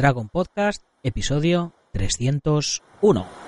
Dragon Podcast, episodio 301.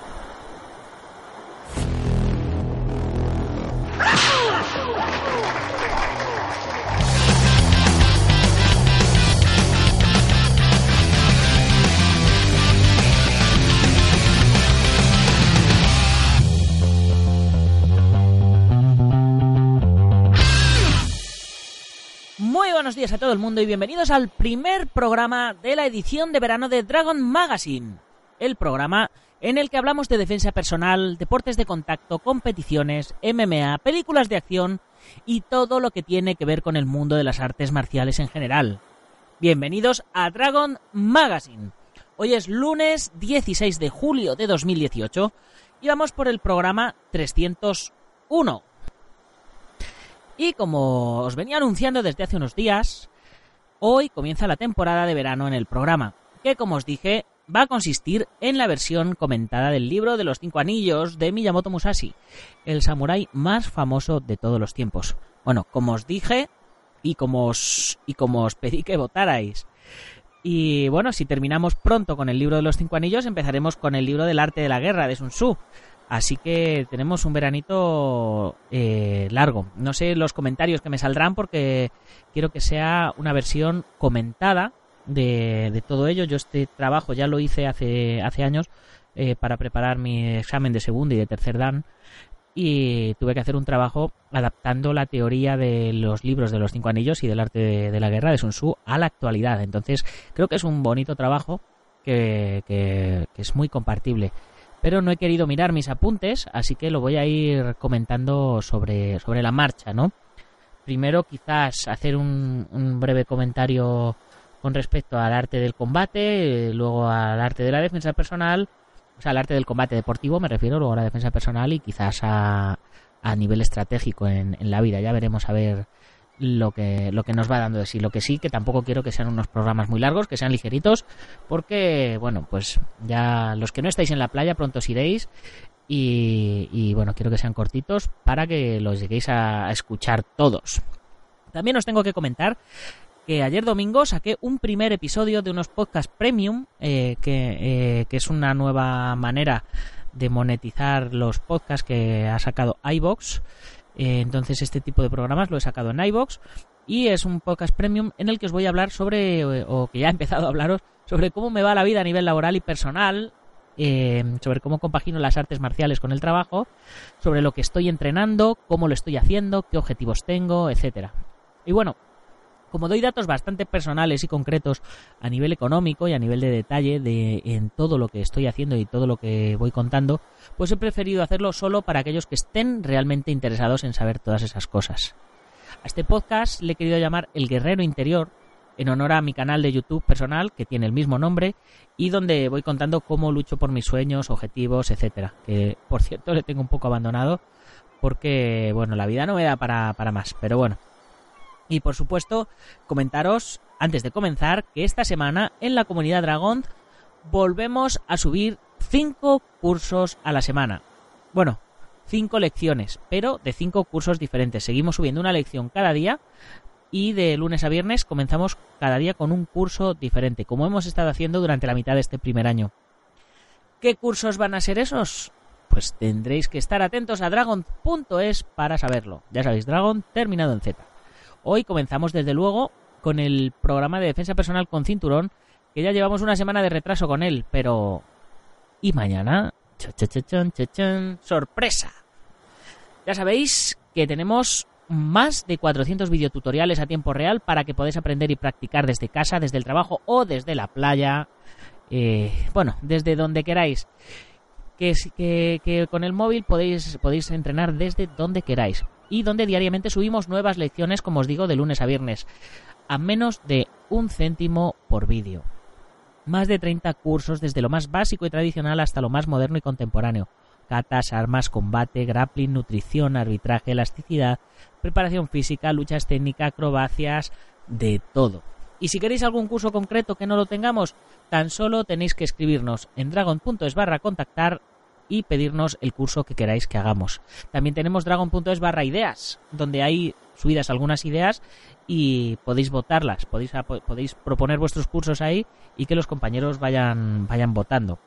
Buenos días a todo el mundo y bienvenidos al primer programa de la edición de verano de Dragon Magazine. El programa en el que hablamos de defensa personal, deportes de contacto, competiciones, MMA, películas de acción y todo lo que tiene que ver con el mundo de las artes marciales en general. Bienvenidos a Dragon Magazine. Hoy es lunes 16 de julio de 2018 y vamos por el programa 301. Y como os venía anunciando desde hace unos días, hoy comienza la temporada de verano en el programa, que como os dije va a consistir en la versión comentada del libro de los cinco anillos de Miyamoto Musashi, el samurái más famoso de todos los tiempos. Bueno, como os dije y como os, y como os pedí que votarais. Y bueno, si terminamos pronto con el libro de los cinco anillos, empezaremos con el libro del arte de la guerra de Sun Tzu. Así que tenemos un veranito eh, largo. No sé los comentarios que me saldrán porque quiero que sea una versión comentada de, todo ello. Yo este trabajo ya lo hice hace, hace años eh, para preparar mi examen de segundo y de tercer dan y tuve que hacer un trabajo adaptando la teoría de los libros de los cinco anillos y del arte de, la guerra de Sun Tzu a la actualidad. Entonces creo que es un bonito trabajo que, que es muy compartible pero no he querido mirar mis apuntes, así que lo voy a ir comentando sobre, sobre la marcha, ¿no? Primero quizás hacer un, un breve comentario con respecto al arte del combate, luego al arte de la defensa personal, o sea, al arte del combate deportivo me refiero, luego a la defensa personal y quizás a, a nivel estratégico en, en la vida. Ya veremos a ver lo que, lo que nos va dando de sí. Lo que sí, que tampoco quiero que sean unos programas muy largos, que sean ligeritos, porque, bueno, pues ya los que no estáis en la playa pronto os iréis. Y, bueno, quiero que sean cortitos para que los lleguéis a escuchar todos. También os tengo que comentar que ayer domingo saqué un primer episodio de unos podcasts premium, eh, que, eh, que es una nueva manera de monetizar los podcasts que ha sacado iBox. Eh, entonces este tipo de programas lo he sacado en iBox y es un podcast premium en el que os voy a hablar sobre, eh, o que ya he empezado a hablaros, sobre cómo me va la vida a nivel laboral y personal, eh, sobre cómo compagino las artes marciales con el trabajo, sobre lo que estoy entrenando, cómo lo estoy haciendo, qué objetivos tengo, etcétera. Y bueno, como doy datos bastante personales y concretos a nivel económico y a nivel de detalle de en todo lo que estoy haciendo y todo lo que voy contando, pues he preferido hacerlo solo para aquellos que estén realmente interesados en saber todas esas cosas. A este podcast le he querido llamar El Guerrero Interior, en honor a mi canal de YouTube personal, que tiene el mismo nombre, y donde voy contando cómo lucho por mis sueños, objetivos, etcétera. Que por cierto le tengo un poco abandonado, porque bueno, la vida no me da para, para más. Pero bueno, y por supuesto, comentaros antes de comenzar que esta semana en la comunidad Dragon volvemos a subir 5 cursos a la semana. Bueno, 5 lecciones, pero de 5 cursos diferentes. Seguimos subiendo una lección cada día y de lunes a viernes comenzamos cada día con un curso diferente, como hemos estado haciendo durante la mitad de este primer año. ¿Qué cursos van a ser esos? Pues tendréis que estar atentos a dragon.es para saberlo. Ya sabéis, Dragon terminado en Z. Hoy comenzamos desde luego con el programa de defensa personal con cinturón, que ya llevamos una semana de retraso con él, pero... ¿Y mañana? ¡Sorpresa! Ya sabéis que tenemos más de 400 videotutoriales a tiempo real para que podáis aprender y practicar desde casa, desde el trabajo o desde la playa. Eh, bueno, desde donde queráis. Que, que, que, con el móvil podéis, podéis entrenar desde donde queráis y donde diariamente subimos nuevas lecciones, como os digo, de lunes a viernes, a menos de un céntimo por vídeo. Más de 30 cursos desde lo más básico y tradicional hasta lo más moderno y contemporáneo. Catas, armas, combate, grappling, nutrición, arbitraje, elasticidad, preparación física, luchas técnicas, acrobacias, de todo. Y si queréis algún curso concreto que no lo tengamos, tan solo tenéis que escribirnos en dragon.es barra contactar y pedirnos el curso que queráis que hagamos. También tenemos dragon.es barra ideas, donde hay subidas algunas ideas y podéis votarlas, podéis, podéis proponer vuestros cursos ahí y que los compañeros vayan, vayan votando.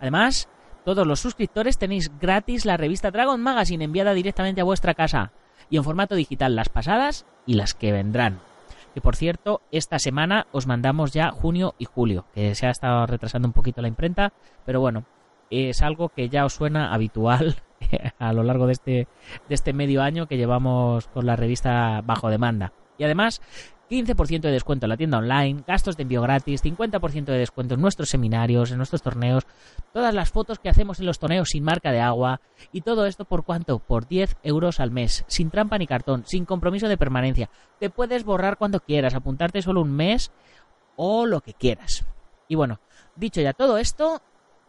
Además, todos los suscriptores tenéis gratis la revista Dragon Magazine enviada directamente a vuestra casa y en formato digital las pasadas y las que vendrán. Que por cierto, esta semana os mandamos ya junio y julio, que se ha estado retrasando un poquito la imprenta, pero bueno, es algo que ya os suena habitual a lo largo de este, de este medio año que llevamos con la revista bajo demanda. Y además, 15% de descuento en la tienda online, gastos de envío gratis, 50% de descuento en nuestros seminarios, en nuestros torneos, todas las fotos que hacemos en los torneos sin marca de agua y todo esto por cuánto? Por 10 euros al mes, sin trampa ni cartón, sin compromiso de permanencia. Te puedes borrar cuando quieras, apuntarte solo un mes o lo que quieras. Y bueno, dicho ya todo esto,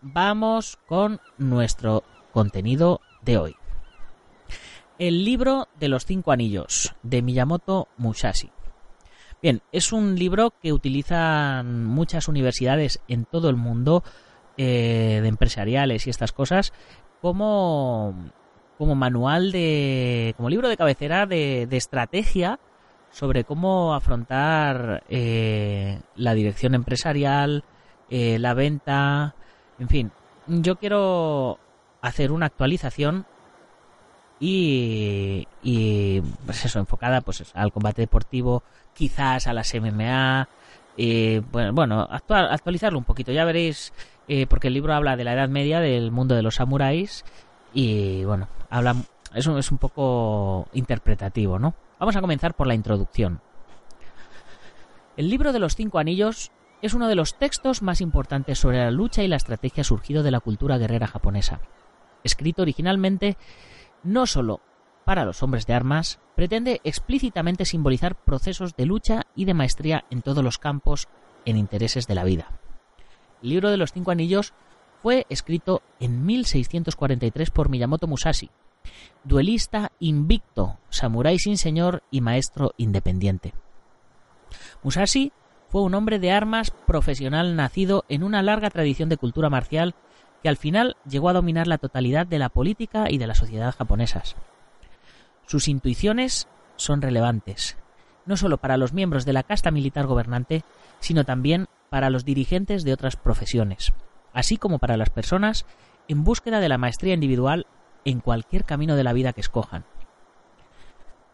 vamos con nuestro contenido de hoy. El libro de los cinco anillos de Miyamoto Musashi. Bien, es un libro que utilizan muchas universidades en todo el mundo eh, de empresariales y estas cosas como, como manual de. como libro de cabecera de, estrategia sobre cómo afrontar eh, la dirección empresarial, eh, la venta, en fin. Yo quiero hacer una actualización y, y pues eso, enfocada pues al combate deportivo, quizás a las MMA, eh, bueno, actualizarlo un poquito, ya veréis, eh, porque el libro habla de la Edad Media, del mundo de los samuráis, y bueno, habla, eso es un poco interpretativo, ¿no? Vamos a comenzar por la introducción. El libro de los cinco anillos es uno de los textos más importantes sobre la lucha y la estrategia surgido de la cultura guerrera japonesa. Escrito originalmente no solo para los hombres de armas, pretende explícitamente simbolizar procesos de lucha y de maestría en todos los campos en intereses de la vida. El libro de los cinco anillos fue escrito en 1643 por Miyamoto Musashi, duelista invicto, samurái sin señor y maestro independiente. Musashi fue un hombre de armas profesional nacido en una larga tradición de cultura marcial que al final llegó a dominar la totalidad de la política y de la sociedad japonesas. Sus intuiciones son relevantes, no solo para los miembros de la casta militar gobernante, sino también para los dirigentes de otras profesiones, así como para las personas en búsqueda de la maestría individual en cualquier camino de la vida que escojan.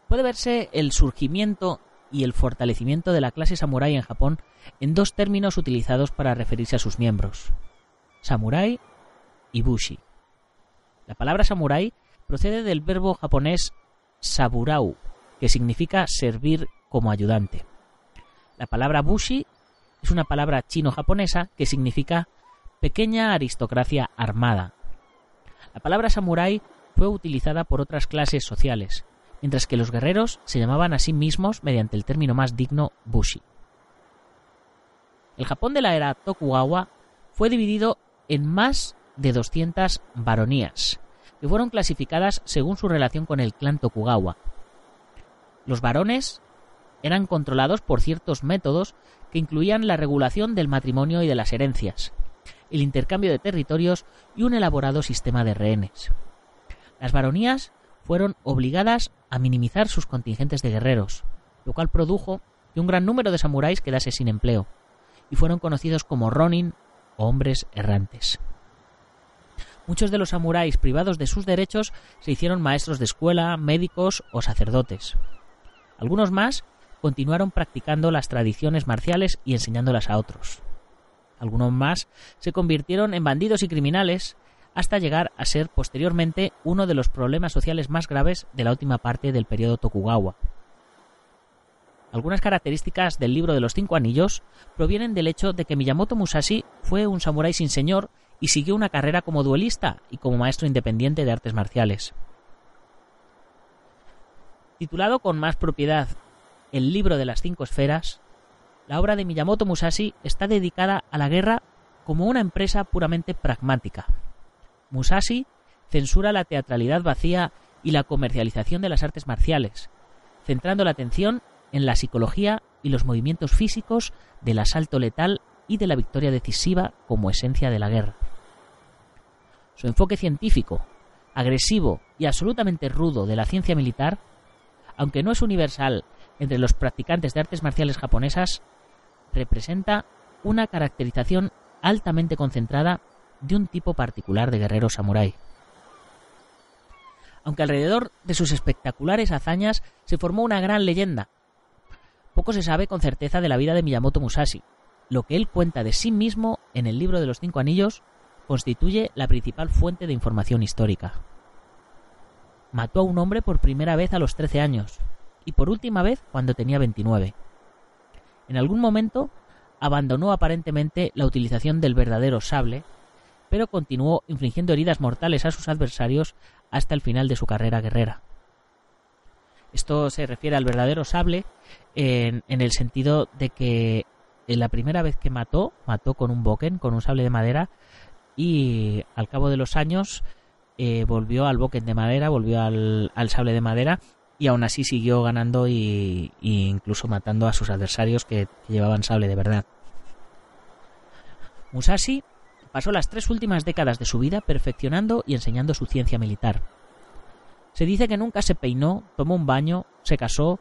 Puede verse el surgimiento y el fortalecimiento de la clase samurái en Japón en dos términos utilizados para referirse a sus miembros, samurái y bushi. La palabra samurái procede del verbo japonés saburau, que significa servir como ayudante. La palabra bushi es una palabra chino-japonesa que significa pequeña aristocracia armada. La palabra samurái fue utilizada por otras clases sociales, mientras que los guerreros se llamaban a sí mismos mediante el término más digno bushi. El Japón de la era Tokugawa fue dividido en más de 200 baronías, que fueron clasificadas según su relación con el clan Tokugawa. Los varones eran controlados por ciertos métodos que incluían la regulación del matrimonio y de las herencias, el intercambio de territorios y un elaborado sistema de rehenes. Las baronías fueron obligadas a minimizar sus contingentes de guerreros, lo cual produjo que un gran número de samuráis quedase sin empleo, y fueron conocidos como ronin o hombres errantes. Muchos de los samuráis privados de sus derechos se hicieron maestros de escuela, médicos o sacerdotes. Algunos más continuaron practicando las tradiciones marciales y enseñándolas a otros. Algunos más se convirtieron en bandidos y criminales hasta llegar a ser posteriormente uno de los problemas sociales más graves de la última parte del periodo Tokugawa. Algunas características del libro de los cinco anillos provienen del hecho de que Miyamoto Musashi fue un samurái sin señor y siguió una carrera como duelista y como maestro independiente de artes marciales. Titulado con más propiedad El libro de las cinco esferas, la obra de Miyamoto Musashi está dedicada a la guerra como una empresa puramente pragmática. Musashi censura la teatralidad vacía y la comercialización de las artes marciales, centrando la atención en la psicología y los movimientos físicos del asalto letal y de la victoria decisiva como esencia de la guerra. Su enfoque científico, agresivo y absolutamente rudo de la ciencia militar aunque no es universal entre los practicantes de artes marciales japonesas, representa una caracterización altamente concentrada de un tipo particular de guerrero samurái. Aunque alrededor de sus espectaculares hazañas se formó una gran leyenda, poco se sabe con certeza de la vida de Miyamoto Musashi. Lo que él cuenta de sí mismo en el libro de los cinco anillos constituye la principal fuente de información histórica. Mató a un hombre por primera vez a los 13 años y por última vez cuando tenía 29. En algún momento abandonó aparentemente la utilización del verdadero sable, pero continuó infligiendo heridas mortales a sus adversarios hasta el final de su carrera guerrera. Esto se refiere al verdadero sable en, el sentido de que en la primera vez que mató, mató con un boken, con un sable de madera, y al cabo de los años eh, volvió al boken de madera, volvió al, sable de madera y aún así siguió ganando y, incluso matando a sus adversarios que, que, llevaban sable de verdad. Musashi pasó las tres últimas décadas de su vida perfeccionando y enseñando su ciencia militar. Se dice que nunca se peinó, tomó un baño, se casó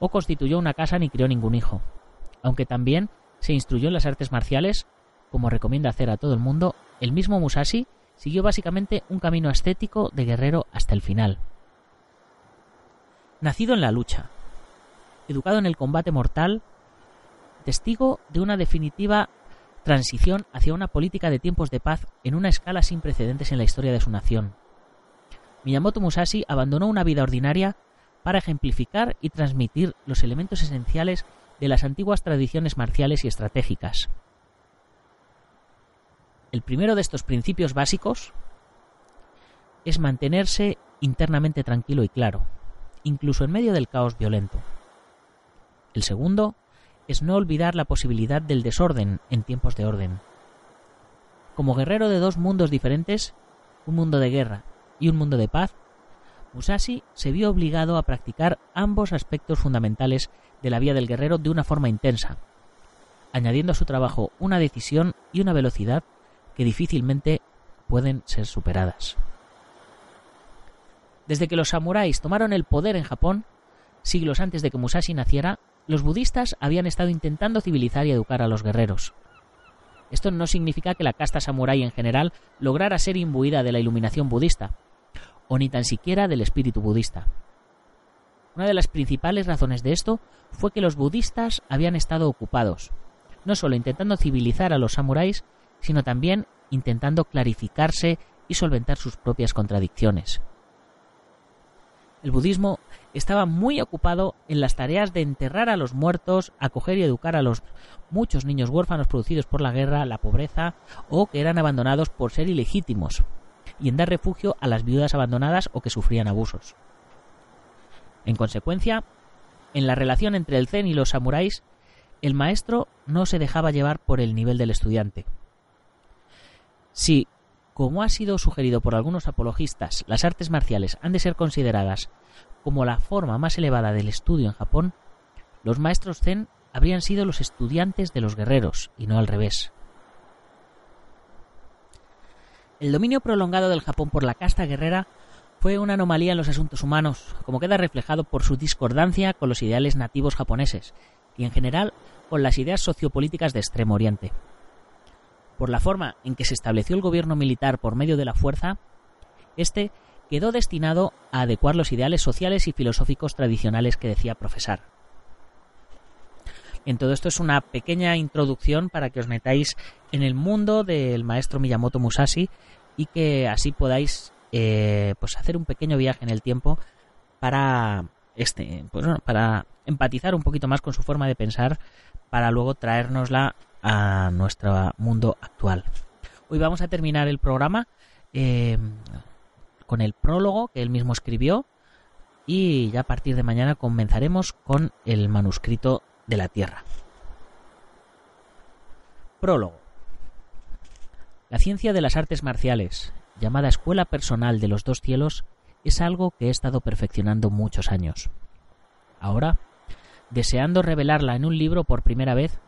o constituyó una casa ni crió ningún hijo, aunque también se instruyó en las artes marciales, como recomienda hacer a todo el mundo, el mismo Musashi siguió básicamente un camino estético de guerrero hasta el final. Nacido en la lucha, educado en el combate mortal, testigo de una definitiva transición hacia una política de tiempos de paz en una escala sin precedentes en la historia de su nación. Miyamoto Musashi abandonó una vida ordinaria para ejemplificar y transmitir los elementos esenciales de las antiguas tradiciones marciales y estratégicas. El primero de estos principios básicos es mantenerse internamente tranquilo y claro, incluso en medio del caos violento. El segundo es no olvidar la posibilidad del desorden en tiempos de orden. Como guerrero de dos mundos diferentes, un mundo de guerra y un mundo de paz, Musashi se vio obligado a practicar ambos aspectos fundamentales de la vía del guerrero de una forma intensa, añadiendo a su trabajo una decisión y una velocidad que difícilmente pueden ser superadas. Desde que los samuráis tomaron el poder en Japón, siglos antes de que Musashi naciera, los budistas habían estado intentando civilizar y educar a los guerreros. Esto no significa que la casta samurái en general lograra ser imbuida de la iluminación budista, o ni tan siquiera del espíritu budista. Una de las principales razones de esto fue que los budistas habían estado ocupados, no solo intentando civilizar a los samuráis, sino también intentando clarificarse y solventar sus propias contradicciones. El budismo estaba muy ocupado en las tareas de enterrar a los muertos, acoger y educar a los muchos niños huérfanos producidos por la guerra, la pobreza o que eran abandonados por ser ilegítimos, y en dar refugio a las viudas abandonadas o que sufrían abusos. En consecuencia, en la relación entre el zen y los samuráis, el maestro no se dejaba llevar por el nivel del estudiante. Si, como ha sido sugerido por algunos apologistas, las artes marciales han de ser consideradas como la forma más elevada del estudio en Japón, los maestros zen habrían sido los estudiantes de los guerreros y no al revés. El dominio prolongado del Japón por la casta guerrera fue una anomalía en los asuntos humanos, como queda reflejado por su discordancia con los ideales nativos japoneses y en general con las ideas sociopolíticas de Extremo Oriente por la forma en que se estableció el gobierno militar por medio de la fuerza, este quedó destinado a adecuar los ideales sociales y filosóficos tradicionales que decía profesar. En todo esto es una pequeña introducción para que os metáis en el mundo del maestro Miyamoto Musashi y que así podáis eh, pues hacer un pequeño viaje en el tiempo para este pues para empatizar un poquito más con su forma de pensar para luego traérnosla a nuestro mundo actual. Hoy vamos a terminar el programa eh, con el prólogo que él mismo escribió y ya a partir de mañana comenzaremos con el manuscrito de la Tierra. Prólogo. La ciencia de las artes marciales, llamada Escuela Personal de los Dos Cielos, es algo que he estado perfeccionando muchos años. Ahora, deseando revelarla en un libro por primera vez,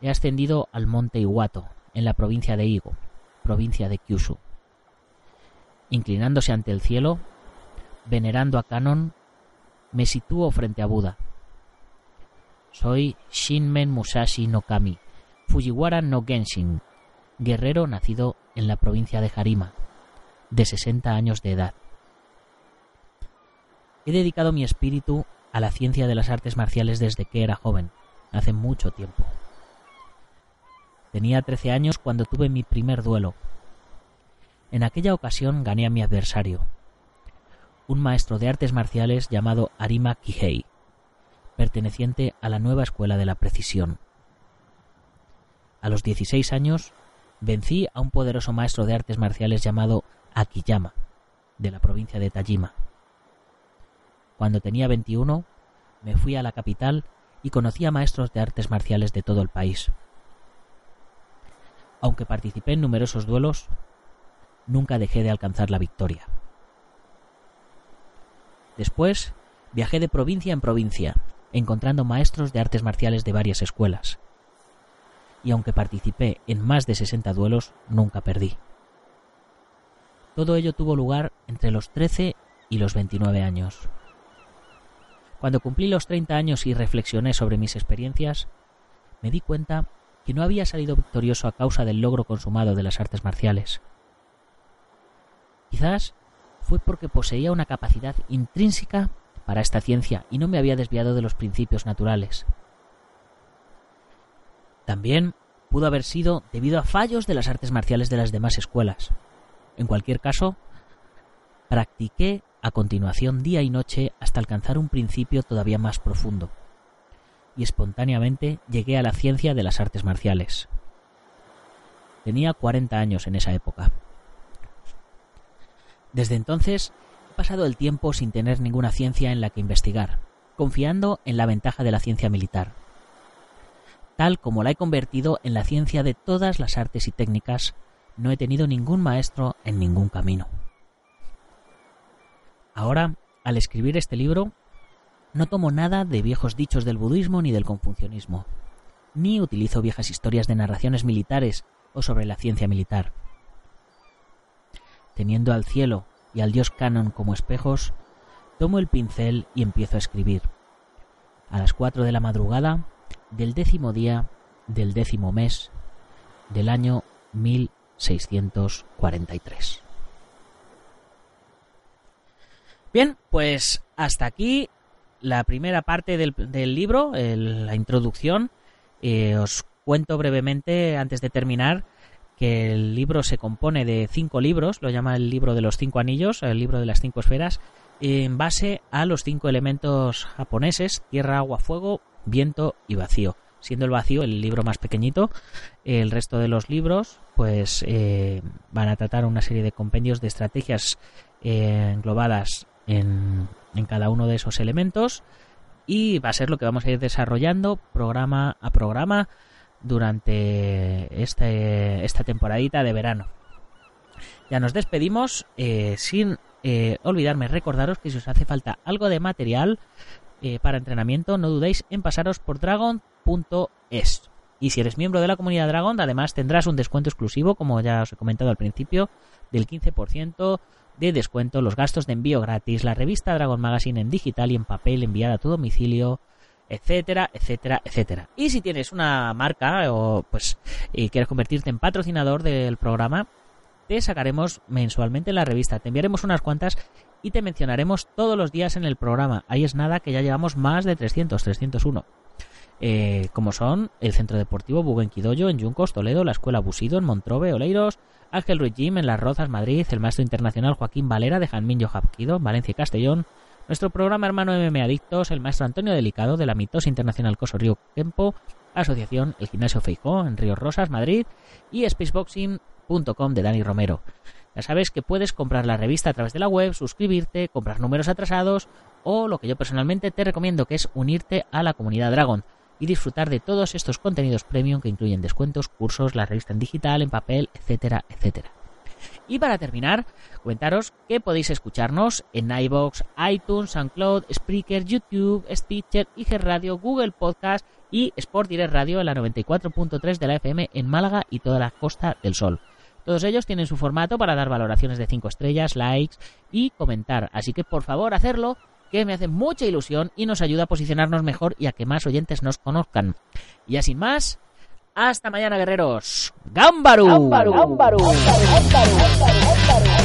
he ascendido al monte Iwato, en la provincia de Igo, provincia de Kyushu. Inclinándose ante el cielo, venerando a Kanon, me sitúo frente a Buda. Soy Shinmen Musashi no Kami, Fujiwara no Genshin, guerrero nacido en la provincia de Harima, de 60 años de edad. He dedicado mi espíritu a la ciencia de las artes marciales desde que era joven, hace mucho tiempo. Tenía 13 años cuando tuve mi primer duelo. En aquella ocasión gané a mi adversario, un maestro de artes marciales llamado Arima Kihei, perteneciente a la nueva escuela de la precisión. A los 16 años vencí a un poderoso maestro de artes marciales llamado Akiyama, de la provincia de Tajima. Cuando tenía 21, me fui a la capital y conocí a maestros de artes marciales de todo el país. Aunque participé en numerosos duelos, nunca dejé de alcanzar la victoria. Después viajé de provincia en provincia, encontrando maestros de artes marciales de varias escuelas. Y aunque participé en más de 60 duelos, nunca perdí. Todo ello tuvo lugar entre los 13 y los 29 años. Cuando cumplí los 30 años y reflexioné sobre mis experiencias, me di cuenta que no había salido victorioso a causa del logro consumado de las artes marciales. Quizás fue porque poseía una capacidad intrínseca para esta ciencia y no me había desviado de los principios naturales. También pudo haber sido debido a fallos de las artes marciales de las demás escuelas. En cualquier caso, practiqué a continuación día y noche hasta alcanzar un principio todavía más profundo, y espontáneamente llegué a la ciencia de las artes marciales. Tenía 40 años en esa época. Desde entonces he pasado el tiempo sin tener ninguna ciencia en la que investigar, confiando en la ventaja de la ciencia militar. Tal como la he convertido en la ciencia de todas las artes y técnicas, no he tenido ningún maestro en ningún camino. Ahora, al escribir este libro, no tomo nada de viejos dichos del budismo ni del confucianismo, ni utilizo viejas historias de narraciones militares o sobre la ciencia militar teniendo al cielo y al dios Canon como espejos, tomo el pincel y empiezo a escribir. A las cuatro de la madrugada del décimo día del décimo mes del año 1643. Bien, pues hasta aquí la primera parte del, libro, la introducción. Eh, os cuento brevemente, antes de terminar, que el libro se compone de cinco libros, lo llama el libro de los cinco anillos, el libro de las cinco esferas, en base a los cinco elementos japoneses, tierra, agua, fuego, viento y vacío. Siendo el vacío el libro más pequeñito, el resto de los libros pues eh, van a tratar una serie de compendios de estrategias eh, englobadas en, en cada uno de esos elementos y va a ser lo que vamos a ir desarrollando programa a programa durante este, esta temporadita de verano. Ya nos despedimos eh, sin eh, olvidarme recordaros que si os hace falta algo de material eh, para entrenamiento, no dudéis en pasaros por dragon.es. Y si eres miembro de la comunidad Dragon, además tendrás un descuento exclusivo, como ya os he comentado al principio, del 15% de descuento, los gastos de envío gratis, la revista Dragon Magazine en digital y en papel enviada a tu domicilio, etcétera, etcétera, etcétera. Y si tienes una marca o pues y quieres convertirte en patrocinador del programa, te sacaremos mensualmente la revista, te enviaremos unas cuantas y te mencionaremos todos los días en el programa. Ahí es nada que ya llevamos más de 300, 301. Eh, como son el Centro Deportivo Buguenquidoyo en Yuncos, Toledo, la Escuela Busido en Montrobe, Oleiros, Ángel Ruiz Jim en Las Rozas, Madrid, el Maestro Internacional Joaquín Valera de Janmin Jabquido, Valencia y Castellón, nuestro programa hermano MM Adictos, el maestro Antonio Delicado de la Mitos Internacional Coso Río Tempo, Asociación El Gimnasio Feijó en Río Rosas, Madrid y spaceboxing.com de Dani Romero. Ya sabes que puedes comprar la revista a través de la web, suscribirte, comprar números atrasados o lo que yo personalmente te recomiendo que es unirte a la comunidad Dragon y disfrutar de todos estos contenidos premium que incluyen descuentos, cursos, la revista en digital, en papel, etcétera, etcétera. Y para terminar, comentaros que podéis escucharnos en iBox, iTunes, SoundCloud, Spreaker, YouTube, Stitcher, IG Radio, Google Podcast y Sport Direct Radio en la 94.3 de la FM en Málaga y toda la Costa del Sol. Todos ellos tienen su formato para dar valoraciones de 5 estrellas, likes y comentar, así que por favor hacerlo que me hace mucha ilusión y nos ayuda a posicionarnos mejor y a que más oyentes nos conozcan. Y sin más, hasta mañana guerreros. ¡Gámbaru! ¡Gámbaru! ¡Gámbaru! ¡Gámbaru!